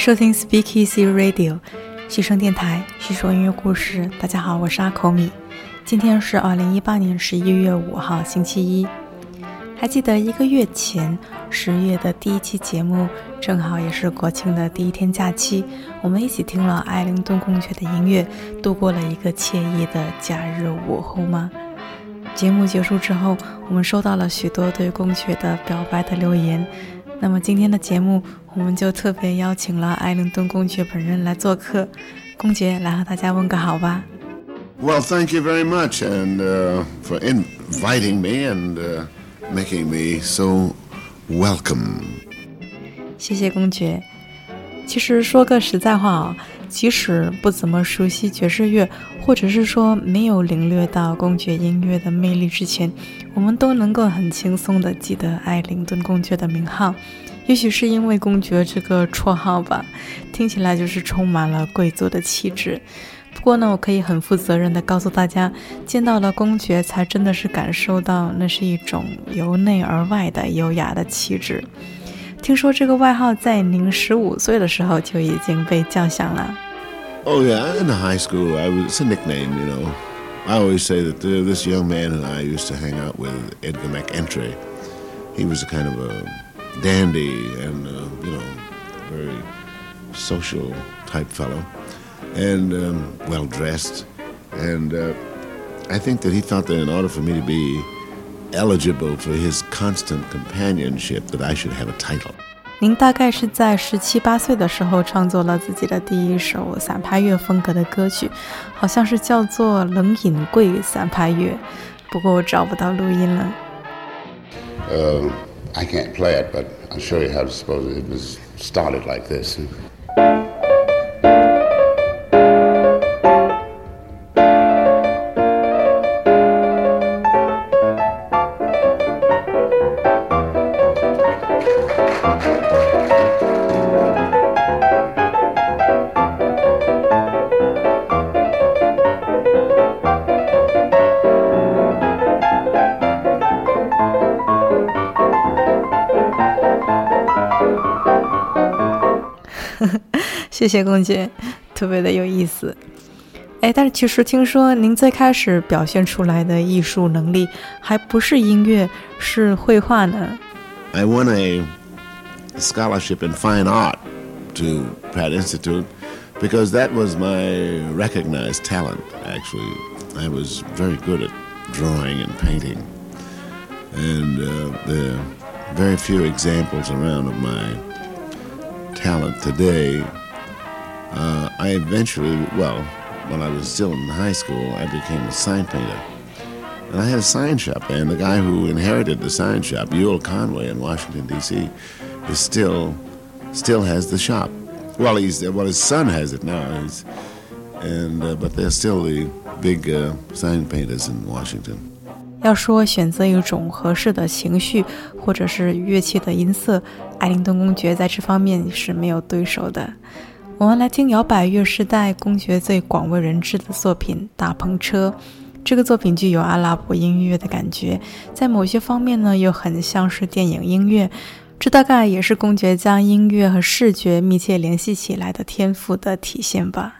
收听 Speak Easy Radio，西声电台，叙说音乐故事。大家好，我是阿口米。今天是二零一八年十一月五号，星期一。还记得一个月前十月的第一期节目，正好也是国庆的第一天假期，我们一起听了艾灵顿公爵的音乐，度过了一个惬意的假日午后吗？节目结束之后，我们收到了许多对公爵的表白的留言。那么今天的节目，我们就特别邀请了艾灵顿公爵本人来做客。公爵来和大家问个好吧。Well, thank you very much, and uh, for inviting me and uh, making me so welcome. 谢谢公爵。其实说个实在话啊，即使不怎么熟悉爵士乐，或者是说没有领略到公爵音乐的魅力之前，我们都能够很轻松地记得艾灵顿公爵的名号。也许是因为公爵这个绰号吧，听起来就是充满了贵族的气质。不过呢，我可以很负责任地告诉大家，见到了公爵，才真的是感受到那是一种由内而外的优雅的气质。听说这个外号在您十五岁的时候就已经被叫响了。Oh yeah, in high school, I was it's a nickname, you know. I always say that this young man and I used to hang out with Edgar McEntree. He was a kind of a dandy and uh, you know very social type fellow, and um, well dressed, and uh, I think that he thought that in order for me to be eligible for his constant companionship that I should have a title. 您大概是在十七八岁的时候创作了自己的第一首散拍乐风格的歌曲，好像是叫做《冷饮柜散拍乐》，不过我找不到录音了。Uh, I can't play it, but I'll show you how to suppose it. It was started like this. 谢谢公爵，特别的有意思。哎，但是其实听说您最开始表现出来的艺术能力还不是音乐，是绘画呢。I won a scholarship in fine art to Pratt Institute because that was my recognized talent. Actually, I was very good at drawing and painting, and uh, there are very few examples around of my talent today Uh, I eventually, well, when I was still in high school, I became a sign painter. And I had a sign shop, and the guy who inherited the sign shop, Ewell Conway in Washington, D.C., is still, still has the shop. Well, he's, well, his son has it now, he's, and, uh, but they're still the big uh, sign painters in Washington. 要说选择一种合适的情绪或者是乐器的音色，艾灵顿公爵在这方面是没有对手的。 我们来听摇摆乐时代公爵最广为人知的作品《大篷车》。这个作品具有阿拉伯音乐的感觉，在某些方面呢又很像是电影音乐。这大概也是公爵将音乐和视觉密切联系起来的天赋的体现吧。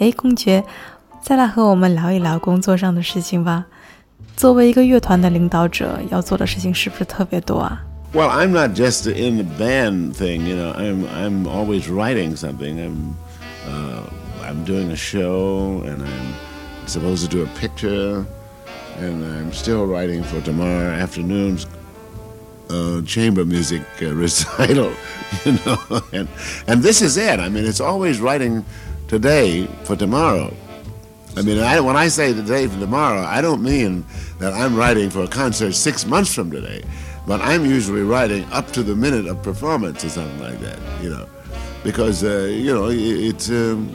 哎，公爵，再来和我们聊一聊工作上的事情吧。作为一个乐团的领导者，要做的事情是不是特别多啊？Well, I'm not just in the band thing, you know. I'm I'm always writing something. I'm uh, I'm doing a show, and I'm supposed to do a picture, and I'm still writing for tomorrow afternoon's uh, chamber music uh, recital, you know. And and this is it. I mean, it's always writing today for tomorrow. I mean, I, when I say today for tomorrow, I don't mean that I'm writing for a concert six months from today, but I'm usually writing up to the minute of performance or something like that, you know, because uh, you know it's um,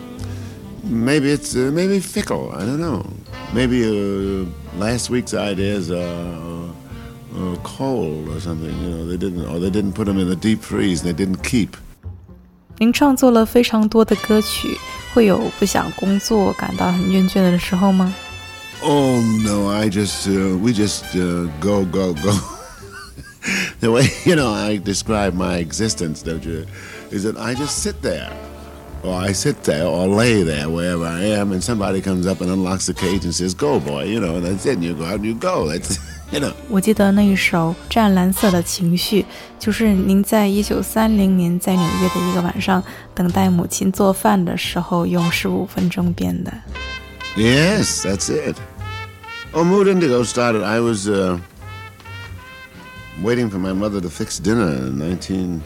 maybe it's uh, maybe fickle. I don't know. Maybe uh, last week's ideas are uh, cold or something. You know, they didn't or they didn't put them in the deep freeze. and They didn't keep. 您创作了非常多的歌曲， 会有不想工作、感到很厌倦的时候吗？Oh no, I just uh, we just uh, go go go. the way you know I describe my existence, don't you? Is that I just sit there, or I sit there, or lay there wherever I am, and somebody comes up and unlocks the cage and says, "Go, boy," you know, and that's it. And you go out and you go. That's 我记得那一首《湛蓝色的情绪》，就是您在一九三零年在纽约的一个晚上，等待母亲做饭的时候，用十五分钟编的。Yes, that's it. Oh, Mood Indigo started. I was uh, waiting for my mother to fix dinner in 19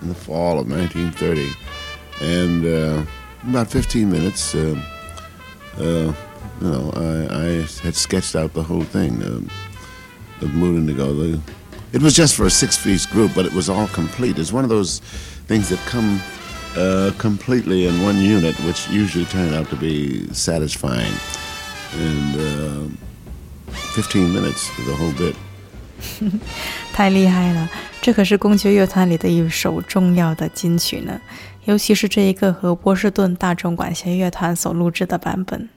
in the fall of 1930, and uh, about 15 minutes. Uh, uh, you know, I, I had sketched out the whole thing. Uh, of Moon Indigo. The, it was just for a six-piece group, but it was all complete. It's one of those things that come uh, completely in one unit, which usually turn out to be satisfying. And uh, 15 minutes for the whole bit. 太厉害了！这可是公爵乐团里的一首重要的金曲呢，尤其是这一个和波士顿大众管弦乐团所录制的版本。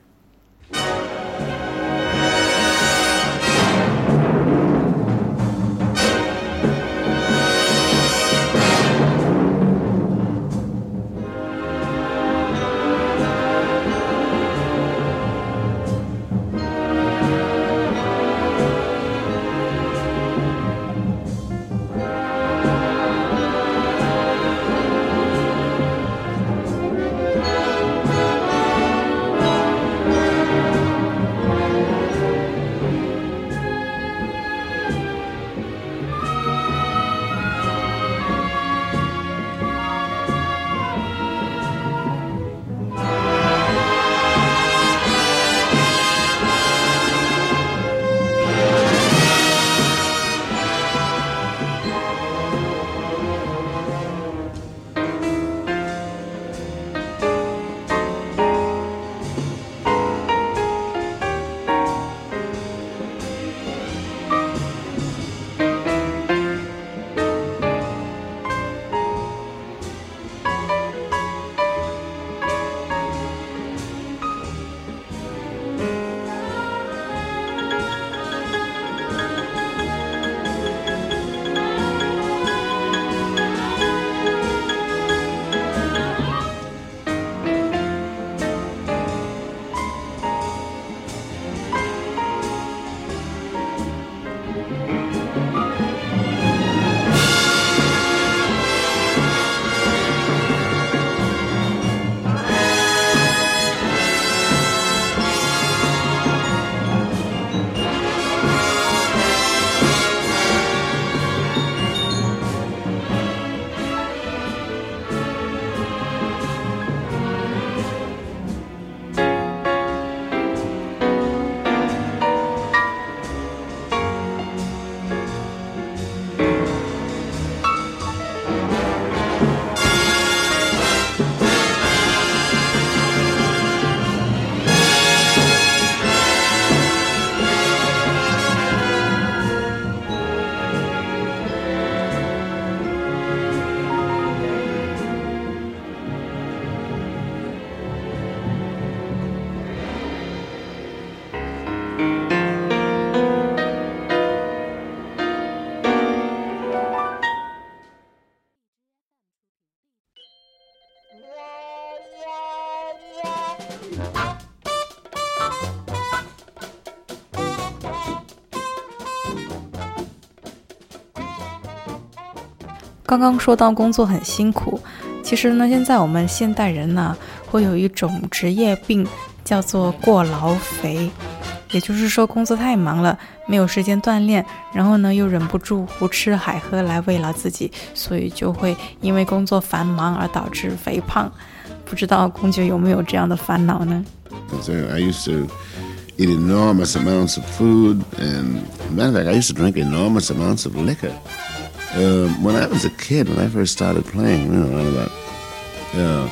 刚刚说到工作很辛苦，其实呢，现在我们现代人呢，会有一种职业病，叫做过劳肥。也就是说，工作太忙了，没有时间锻炼，然后呢，又忍不住胡吃海喝来慰劳自己，所以就会因为工作繁忙而导致肥胖。不知道公爵有没有这样的烦恼呢？I used to eat enormous amounts of food, and matter of fact, I used to drink enormous amounts of liquor. Uh, when I was a kid, when I first started playing, you know, about, uh,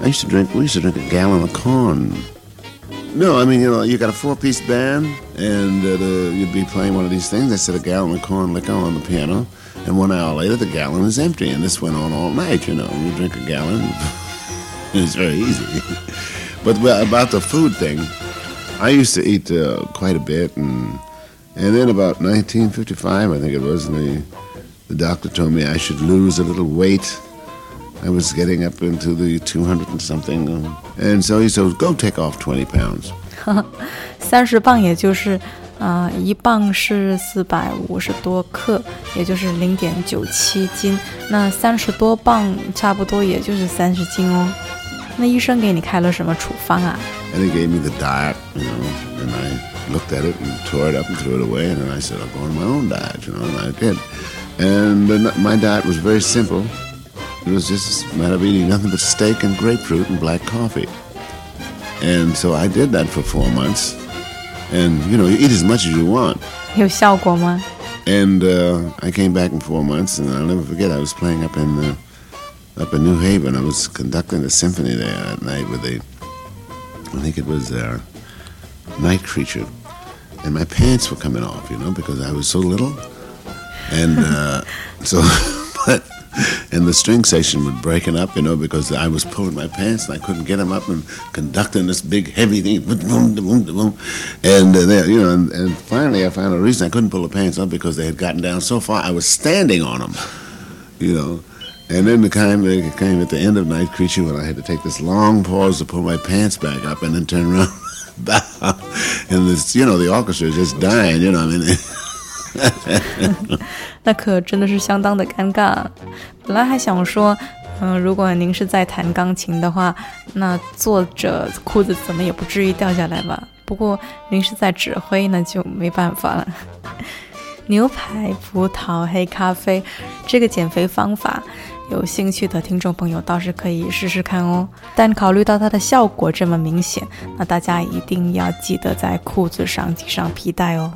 I used to drink. We used to drink a gallon of corn. No, I mean, you know, you got a four-piece band, and uh, the, you'd be playing one of these things. They said a gallon of corn liquor on the piano, and one hour later, the gallon is empty, and this went on all night. You know, you drink a gallon. it's very easy. but well, about the food thing, I used to eat uh, quite a bit, and and then about 1955, I think it was, the the doctor told me I should lose a little weight. I was getting up into the 200 and something. And so he said, go take off 20 pounds. 三十磅也就是，呃，一磅是四百五十多克，也就是零点九七斤。那三十多磅差不多也就是三十斤哦。那医生给你开了什么处方啊？And he gave me the diet, you know, and I looked at it and tore it up and threw it away, and then I said, I'll go on my own diet, you know, and I did. And my diet was very simple. It was just a matter of eating nothing but steak and grapefruit and black coffee. And so I did that for four months. And, you know, you eat as much as you want. And uh, I came back in four months, and I'll never forget, I was playing up in, uh, up in New Haven. I was conducting a symphony there at night with a, I think it was a Night Creature. And my pants were coming off, you know, because I was so little and uh, so, but and the string section was breaking up, you know, because I was pulling my pants and I couldn't get them up and conducting this big heavy thing, boom, boom, boom, and uh, you know, and, and, finally I found a reason I couldn't pull the pants up because they had gotten down so far I was standing on them, you know. And then the time it came at the end of Night Creature when I had to take this long pause to pull my pants back up and then turn around, and this, you know, the orchestra is just dying, you know, I mean. 那可真的是相当的尴尬。本来还想说，嗯，如果您是在弹钢琴的话，那坐着裤子怎么也不至于掉下来吧。不过您是在指挥，那就没办法了。牛排、葡萄、黑咖啡，这个减肥方法，有兴趣的听众朋友倒是可以试试看哦。但考虑到它的效果这么明显，那大家一定要记得在裤子上系上皮带哦。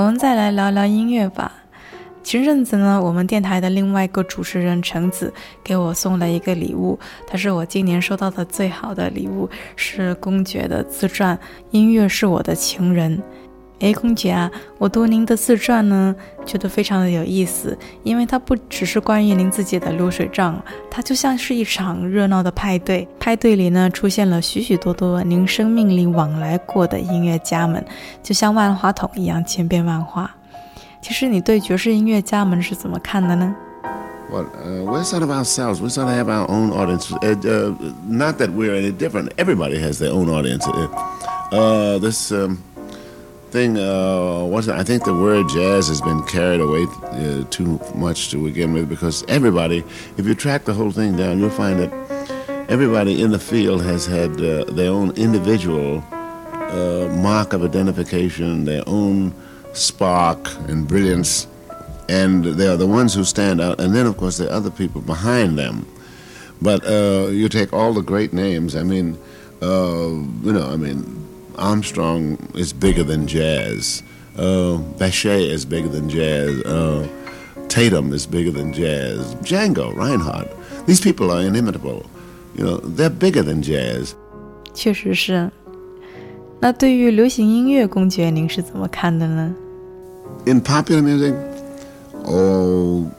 我们再来聊聊音乐吧。前阵子呢，我们电台的另外一个主持人橙子给我送了一个礼物，它是我今年收到的最好的礼物，是公爵的自传《音乐是我的情人》。哎，空姐啊，我读您的自传呢，觉得非常的有意思，因为它不只是关于您自己的流水账，它就像是一场热闹的派对。派对里呢，出现了许许多多您生命里往来过的音乐家们，就像万花筒一样千变万化。其实你对爵士音乐家们是怎么看的呢？Well, uh, we're sort of ourselves. We sort of have our own audience. Uh, uh, not that we're any different. Everybody has their own audience. Uh, this. Um, thing uh, wasn't. I think the word jazz has been carried away uh, too much to begin with because everybody, if you track the whole thing down, you'll find that everybody in the field has had uh, their own individual uh, mark of identification, their own spark and brilliance, and they are the ones who stand out. And then, of course, there are other people behind them. But uh, you take all the great names. I mean, uh, you know, I mean, Armstrong is bigger than jazz. Uh, Bechet is bigger than jazz. Uh, Tatum is bigger than jazz. Django, Reinhardt. These people are inimitable. You know, they're bigger than jazz. 确实是。那对于流行音乐，公爵您是怎么看的呢？In popular music, oh,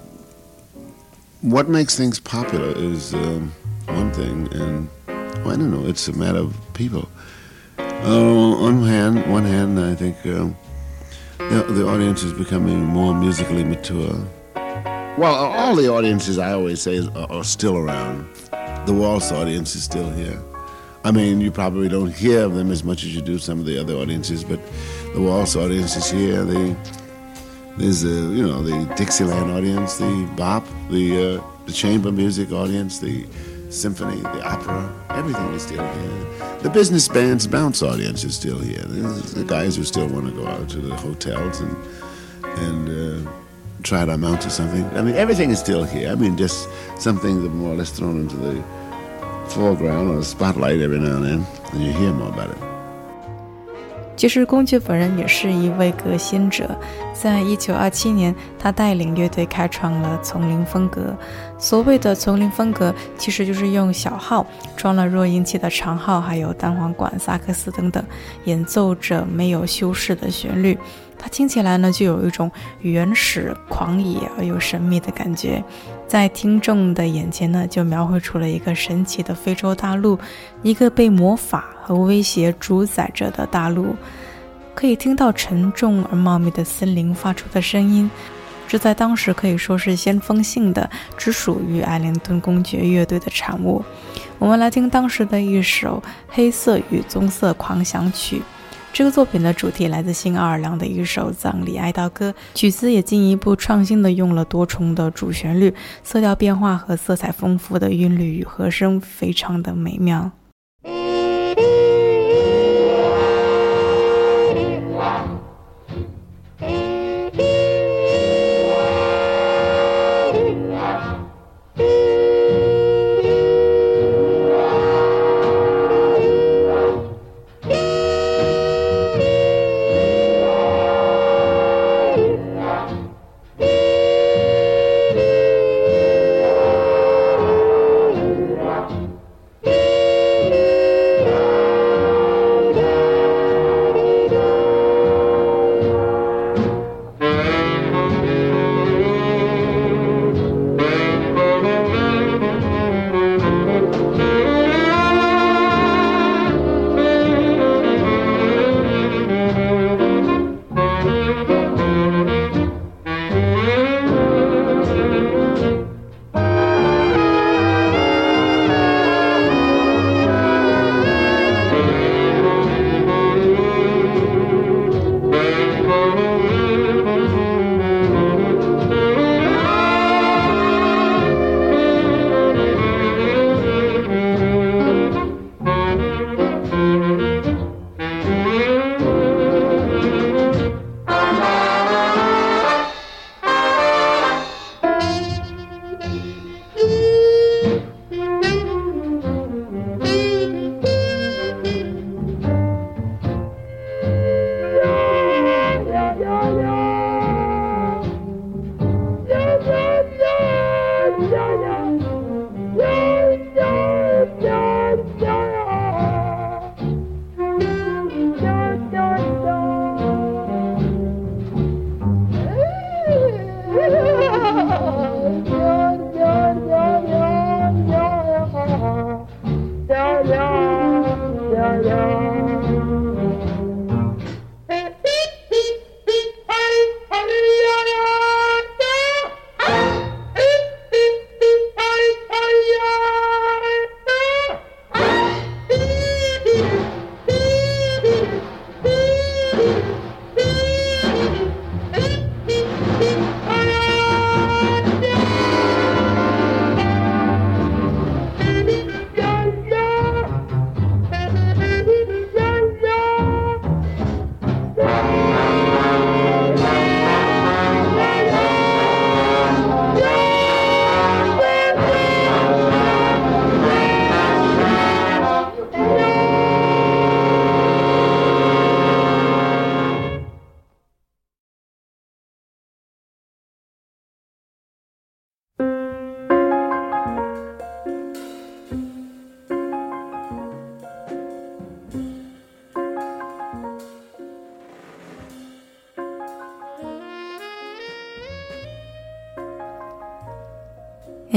what makes things popular is um, one thing, and well, I don't know. It's a matter of people. Uh, on hand, one hand, I think um, the, the, audience is becoming more musically mature. Well, all the audiences, I always say, are, are still around. The waltz audience is still here. I mean, you probably don't hear of them as much as you do some of the other audiences, but the waltz audience is here. The, there's a, you know, the Dixieland audience, the bop, the, uh, the chamber music audience, the symphony, the opera, everything is still here. The business band's bounce audience is still here. The guys who still want to go out to the hotels and and uh, try to amount to something. I mean, everything is still here. I mean, just something that more or less thrown into the foreground or the spotlight every now and then, and you hear more about it. 其实，公爵本人也是一位革新者。在一九二七年，他带领乐队开创了丛林风格。所谓的丛林风格，其实就是用小号装了弱音器的长号，还有单簧管、萨克斯等等，演奏着没有修饰的旋律。它听起来呢，就有一种原始、狂野而又神秘的感觉。在听众的眼前呢，就描绘出了一个神奇的非洲大陆，一个被魔法和威胁主宰着的大陆。可以听到沉重而茂密的森林发出的声音，这在当时可以说是先锋性的，只属于艾灵顿公爵乐队的产物。我们来听当时的一首《黑色与棕色狂想曲》。这个作品的主题来自新奥尔良的一首葬礼哀悼歌，曲子也进一步创新的用了多重的主旋律，色调变化和色彩丰富的韵律与和声非常的美妙。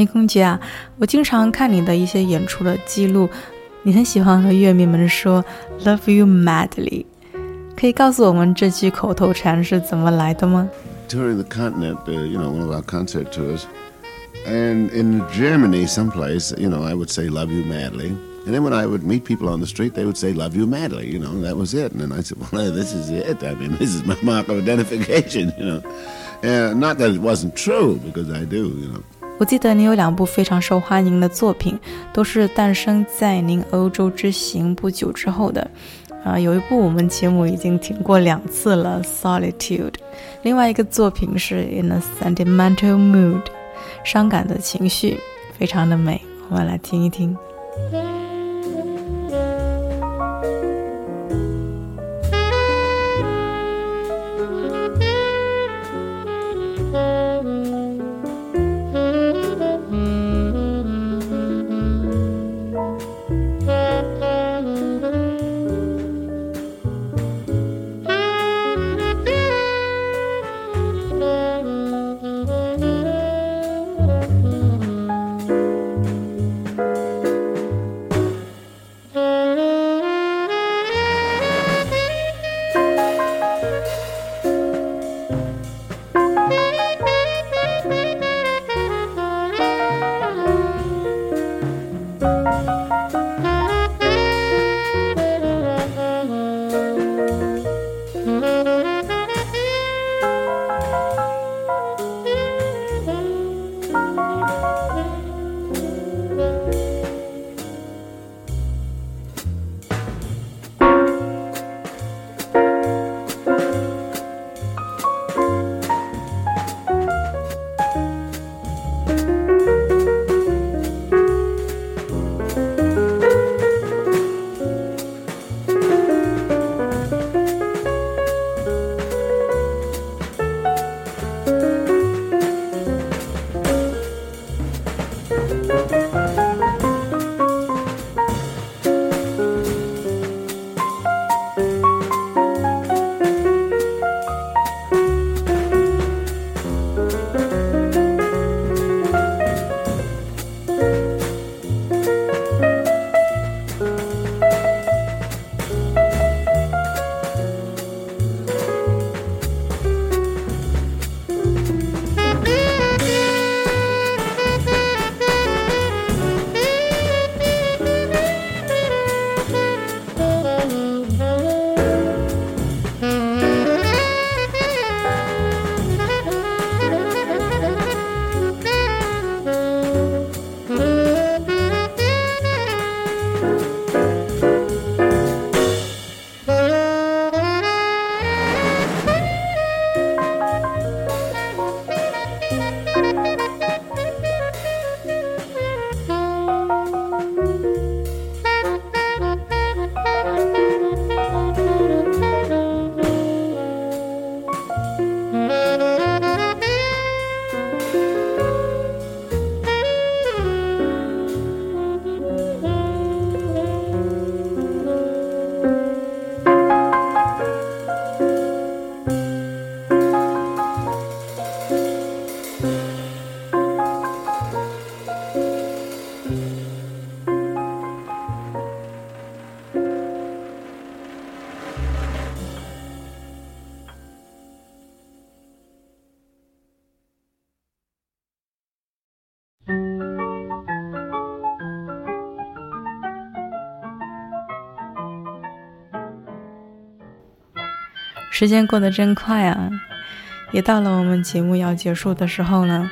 黑公爵啊，我经常看你的一些演出的记录，你很喜欢和乐迷们说 “Love you madly”，可以告诉我们这句口头禅是怎么来的吗？During the continent, uh, you know, one of our concert tours, and in Germany, someplace, you know, I would say "Love you madly." And then when I would meet people on the street, they would say, Love you madly, you know, that was it. And then I said, Well, this is it. I mean, this is my mark of identification, you know. and not that it wasn't true, because I do, you know. 我记得您有两部非常受欢迎的作品，都是诞生在您欧洲之行不久之后的。啊，有一部我们节目已经听过两次了，《Solitude》。另外一个作品是《In a Sentimental Mood》，伤感的情绪，非常的美。我们来听一听。时间过得真快啊，也到了我们节目要结束的时候了。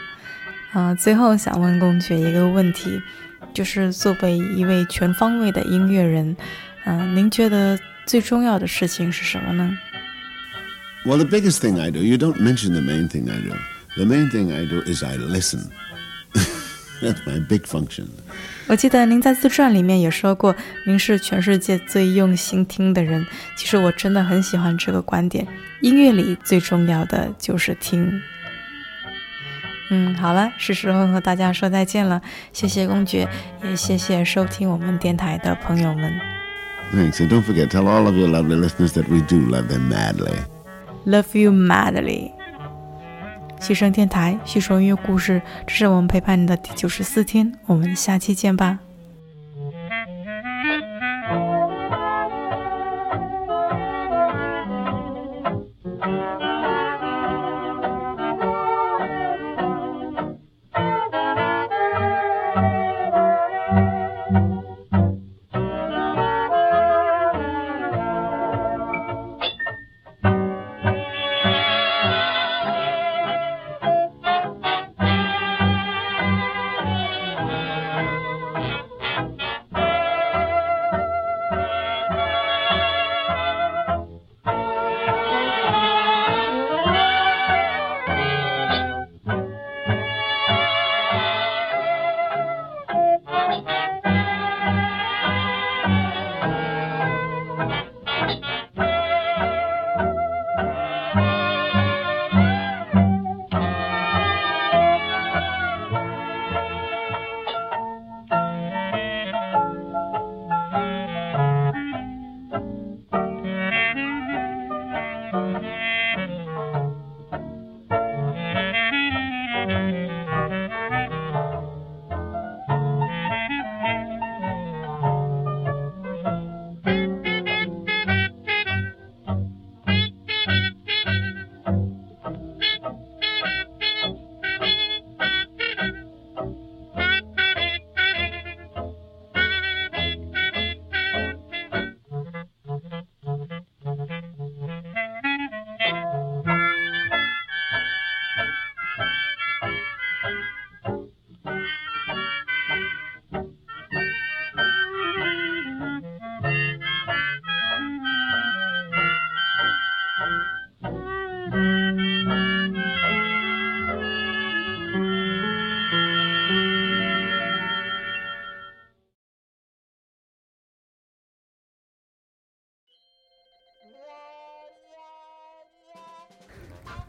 啊，最后想问公爵一个问题，就是作为一位全方位的音乐人，嗯，您觉得最重要的事情是什么呢？Well, the biggest thing I do, you don't mention the main thing I do. The main thing I do is I listen. That's my big function. 我记得您在自传里面也说过，您是全世界最用心听的人。其实我真的很喜欢这个观点，音乐里最重要的就是听。嗯，好了，是时候和大家说再见了。谢谢公爵，也谢谢收听我们电台的朋友们。Thanks, and don't forget, tell all of your lovely listeners that we do love them madly. Love you madly. 牺牲电台，细说音乐故事，这是我们陪伴你的第九十四天，我们下期见吧。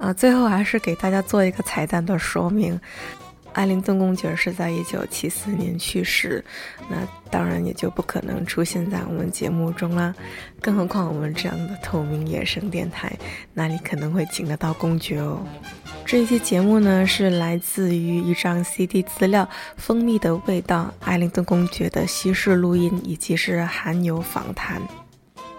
啊，最后还是给大家做一个彩蛋的说明。艾灵顿公爵是在一九七四年去世，那当然也就不可能出现在我们节目中啦。更何况我们这样的透明野生电台，哪里可能会请得到公爵哦？这一期节目呢，是来自于一张 CD 资料，《蜂蜜的味道》，艾灵顿公爵的稀释录音，以及是含有访谈。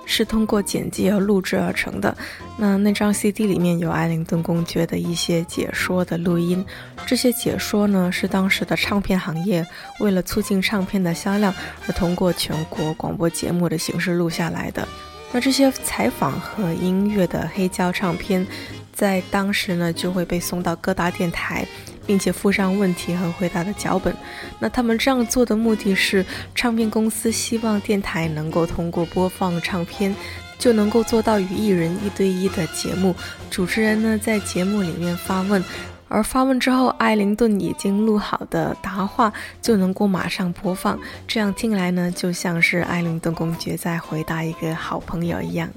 是通过剪辑而录制而成的。那那张 CD 里面有艾灵顿公爵的一些解说的录音，这些解说呢是当时的唱片行业为了促进唱片的销量而通过全国广播节目的形式录下来的。那这些采访和音乐的黑胶唱片，在当时呢就会被送到各大电台。并且附上问题和回答的脚本。那他们这样做的目的是，唱片公司希望电台能够通过播放唱片，就能够做到与艺人一对一的节目。主持人呢在节目里面发问，而发问之后，艾灵顿已经录好的答话就能够马上播放。这样听来呢，就像是艾灵顿公爵在回答一个好朋友一样。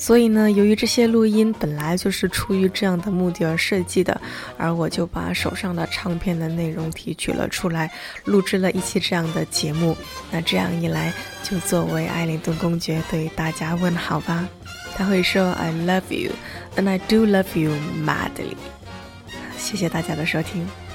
所以呢，由于这些录音本来就是出于这样的目的而设计的，而我就把手上的唱片的内容提取了出来，录制了一期这样的节目。那这样一来，就作为艾灵顿公爵对大家问好吧。他会说：“I love you, and I do love you madly。”谢谢大家的收听。